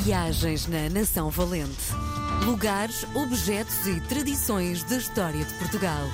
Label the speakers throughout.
Speaker 1: Viagens na Nação Valente. Lugares, objetos e tradições da história de Portugal.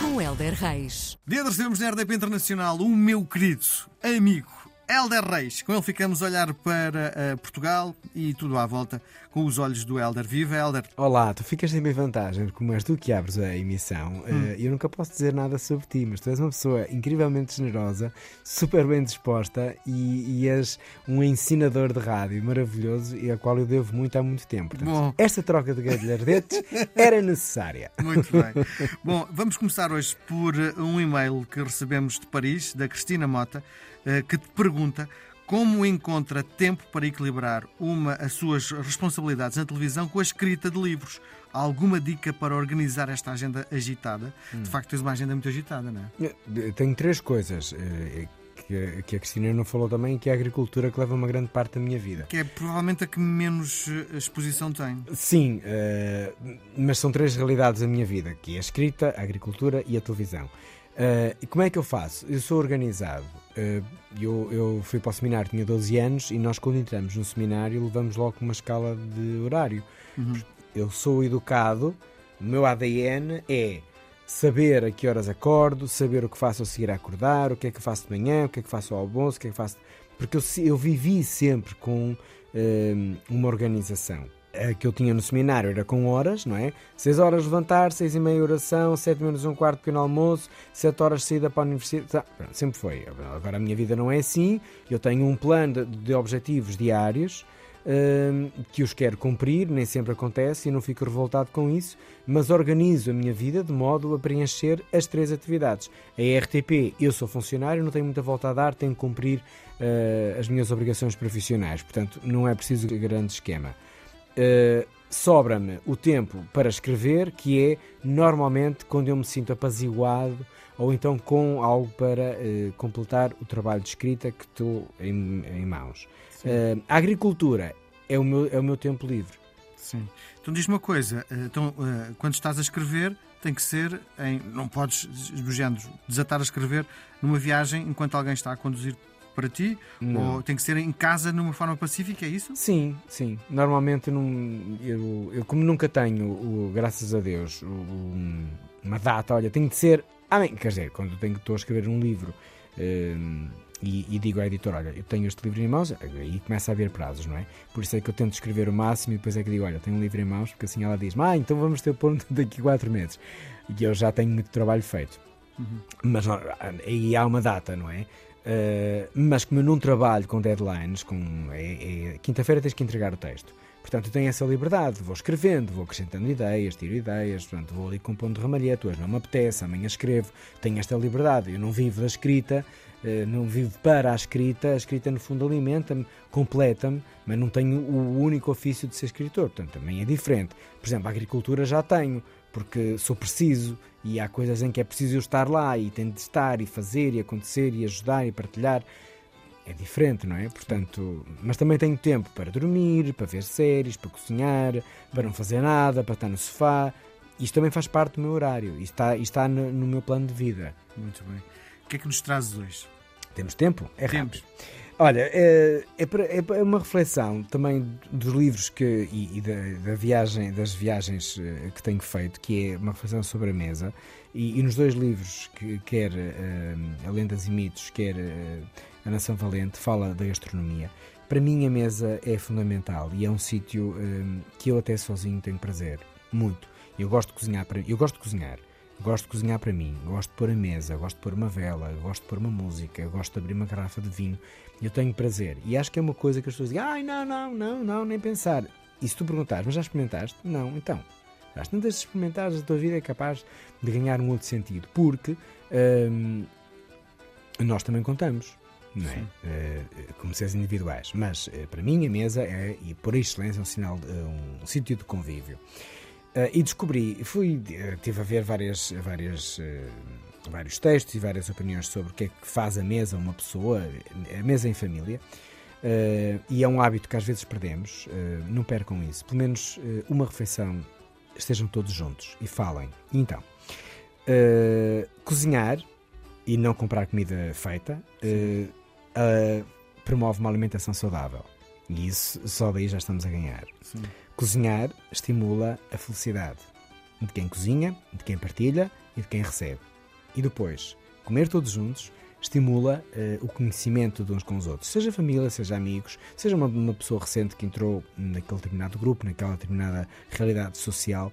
Speaker 1: Com Helder Reis.
Speaker 2: Dia recebemos na RDP Internacional o meu querido amigo Helder Reis. Com ele ficamos a olhar para uh, Portugal e tudo à volta com os olhos do Helder. Viva, Helder!
Speaker 3: Olá, tu ficas em minha vantagem, como és tu que abres a emissão. Eh, hum. Uh, eu nunca posso dizer nada sobre ti, mas tu és uma pessoa incrivelmente generosa, super bem disposta e, e és um ensinador de rádio maravilhoso e a qual eu devo muito há muito tempo. Portanto, Bom. Esta troca de galhardetes era necessária.
Speaker 2: Muito bem. Bom, vamos começar hoje por um e-mail que recebemos de Paris, da Cristina Mota, que te pergunta como encontra tempo para equilibrar uma as suas responsabilidades na televisão com a escrita de livros? Há alguma dica para organizar esta agenda agitada? Hum. De facto, tens uma agenda muito agitada, não
Speaker 3: é? Tenho três coisas eh, que a Cristina não falou também, que é a agricultura que leva uma grande parte da minha vida.
Speaker 2: Que é provavelmente a que menos eh, exposição tem.
Speaker 3: Sim, mas são três realidades da minha vida, que é a escrita, a agricultura e a televisão. Uh, e como é que eu faço? Eu sou organizado. Uh, eu, eu fui para o seminário, tinha 12 anos, e nós, quando entramos no seminário, levamos logo uma escala de horário. Uhum. Eu sou educado, o meu ADN é saber a que horas acordo, saber o que faço a seguir a acordar, o que é que faço de manhã, o que é que faço ao almoço, o que é que faço. Porque eu, eu vivi sempre com uh, uma organização que eu tinha no seminário era com horas, não é? 6 horas levantar, 6 e meia oração, 7 menos um quarto pequeno almoço, 7 horas saída para a universidade. Tá, sempre foi. Agora a minha vida não é assim. Eu tenho um plano de, de objetivos diários hum, que os quero cumprir, nem sempre acontece e não fico revoltado com isso, mas organizo a minha vida de modo a preencher as três atividades. A RTP, eu sou funcionário, não tenho muita volta a dar, tenho que cumprir uh, as minhas obrigações profissionais, portanto não é preciso grande esquema. Uh, sobra-me o tempo para escrever, que é normalmente quando eu me sinto apaziguado ou então com algo para uh, completar o trabalho de escrita que estou em, em mãos. Uh, a agricultura é o, meu, é o meu tempo livre.
Speaker 2: Sim. Então diz uma coisa, então, quando estás a escrever, tem que ser em. Não podes, esbujando, desatar a escrever numa viagem enquanto alguém está a conduzir para ti? Não. Ou tem que ser em casa numa forma pacífica, é isso?
Speaker 3: Sim, sim. Normalmente não, eu, eu, como nunca tenho, o, graças a Deus, o, uma data, olha, tem de ser. Ah, bem, quer dizer, quando tenho, estou a escrever um livro. Um, e, e, digo à editora, olha, eu tenho este livro em mãos, aí começa a haver prazos, não é? Por isso é que eu tento escrever o máximo e depois é que digo, olha, tenho um livro em mãos, porque assim ela diz, ah, então vamos ter ponto daqui a quatro meses. E eu já tenho muito trabalho feito. Uhum. Mas aí há uma data, não é? Uh, mas como eu não trabalho com deadlines, com, é, é, quinta-feira tens que entregar o texto. Portanto, eu tenho essa liberdade, vou escrevendo, vou acrescentando ideias, tiro ideias, portanto, vou ali compondo ramalhete, hoje não me apetece, amanhã escrevo, tenho esta liberdade. Eu não vivo da escrita, uh, não vivo para a escrita, a escrita no fundo alimenta-me, completa-me, mas não tenho o único ofício de ser escritor, portanto, também é diferente. Por exemplo, a agricultura já tenho, porque sou preciso e há coisas em que é preciso eu estar lá e tenho de estar e fazer e acontecer e ajudar e partilhar. É diferente, não é? Portanto, mas também tenho tempo para dormir, para ver séries, para cozinhar, para não fazer nada, para estar no sofá. Isto também faz parte do meu horário e está, está no, no, meu plano de vida.
Speaker 2: Muito bem. O que é que nos trazes hoje?
Speaker 3: Temos tempo?
Speaker 2: É Temos. rápido.
Speaker 3: Olha, é, é, é, uma reflexão também dos livros que, e, e da, da, viagem, das viagens eh, que tenho feito, que é uma reflexão sobre a mesa. E, e nos dois livros, que, quer uh, A Lendas e Mitos, quer uh, A Nação Valente, fala da gastronomia. Para mim, a mesa é fundamental e é um sítio uh, que eu até sozinho tenho prazer. Muito. Eu gosto de cozinhar para Eu gosto de cozinhar. Gosto de cozinhar para mim, gosto de pôr a mesa, gosto de pôr uma vela, gosto de pôr uma música, gosto de abrir uma garrafa de vinho. Eu tenho prazer. E acho que é uma coisa que as pessoas dizem: ai, não, não, não, não, nem pensar. E se tu perguntares, mas já experimentaste? Não, então. Às tantas experimentares, a tua vida é capaz de ganhar um outro sentido. Porque hum, nós também contamos. Não é? Uh, como seres individuais. Mas uh, para mim a mesa é, e por excelência, um sinal de, um, um sítio de convívio. Uh, e descobri, fui, uh, tive a ver várias, várias, uh, vários textos e várias opiniões sobre o que é que faz a mesa uma pessoa, a mesa em família. e é um hábito que às vezes perdemos. não percam isso. Pelo menos uma refeição, estejam todos juntos e falem. Então, cozinhar e não comprar comida feita promove uma alimentação saudável. E isso só daí já estamos a ganhar.
Speaker 2: Sim.
Speaker 3: Cozinhar estimula a felicidade de quem cozinha, de quem partilha e de quem recebe. E depois, comer todos juntos estimula uh, o conhecimento de uns com os outros, seja família, seja amigos, seja uma, uma pessoa recente que entrou naquele determinado grupo, naquela determinada realidade social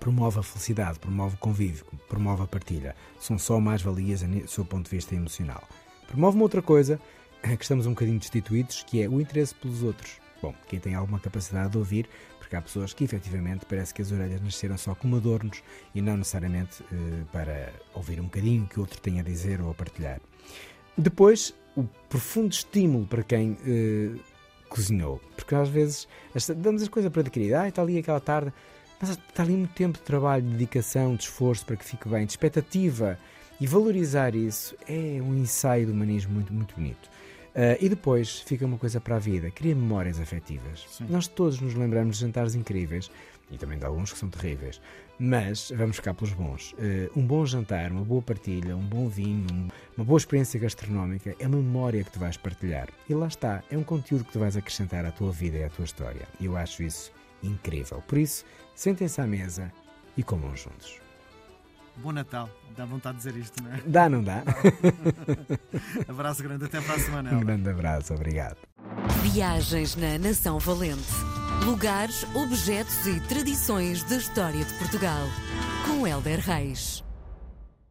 Speaker 3: promove a felicidade, promove o convívio, promove a partilha. São só mais-valias do seu ponto de vista emocional. Promove uma outra coisa que estamos um bocadinho destituídos, que é o interesse pelos outros. Bom, quem tem alguma capacidade de ouvir, porque há pessoas que efetivamente parece que as orelhas nasceram só como adornos e não necessariamente eh, para ouvir um bocadinho o que outro tem a dizer ou a partilhar. Depois, o profundo estímulo para quem eh, cozinhou, porque às vezes damos as coisas para adquirir, ah, está ali aquela tarde, mas está ali muito tempo de trabalho, de dedicação, de esforço para que fique bem, de expectativa. E valorizar isso é um ensaio do humanismo muito, muito bonito. Uh, e depois fica uma coisa para a vida, cria memórias afetivas. Sim. Nós todos nos lembramos de jantares incríveis e também de alguns que são terríveis, mas vamos ficar pelos bons. Uh, um bom jantar, uma boa partilha, um bom vinho, uma boa experiência gastronómica é uma memória que tu vais partilhar. E lá está, é um conteúdo que tu vais acrescentar à tua vida e à tua história. E eu acho isso incrível. Por isso, sentem-se à mesa e comam juntos.
Speaker 2: Bom Natal, dá vontade de dizer isto, não é?
Speaker 3: Dá, não dá?
Speaker 2: abraço grande, até para a semana.
Speaker 3: Um grande abraço, obrigado.
Speaker 1: Viagens na Nação Valente. Lugares, objetos e tradições da história de Portugal. Com Helder Reis.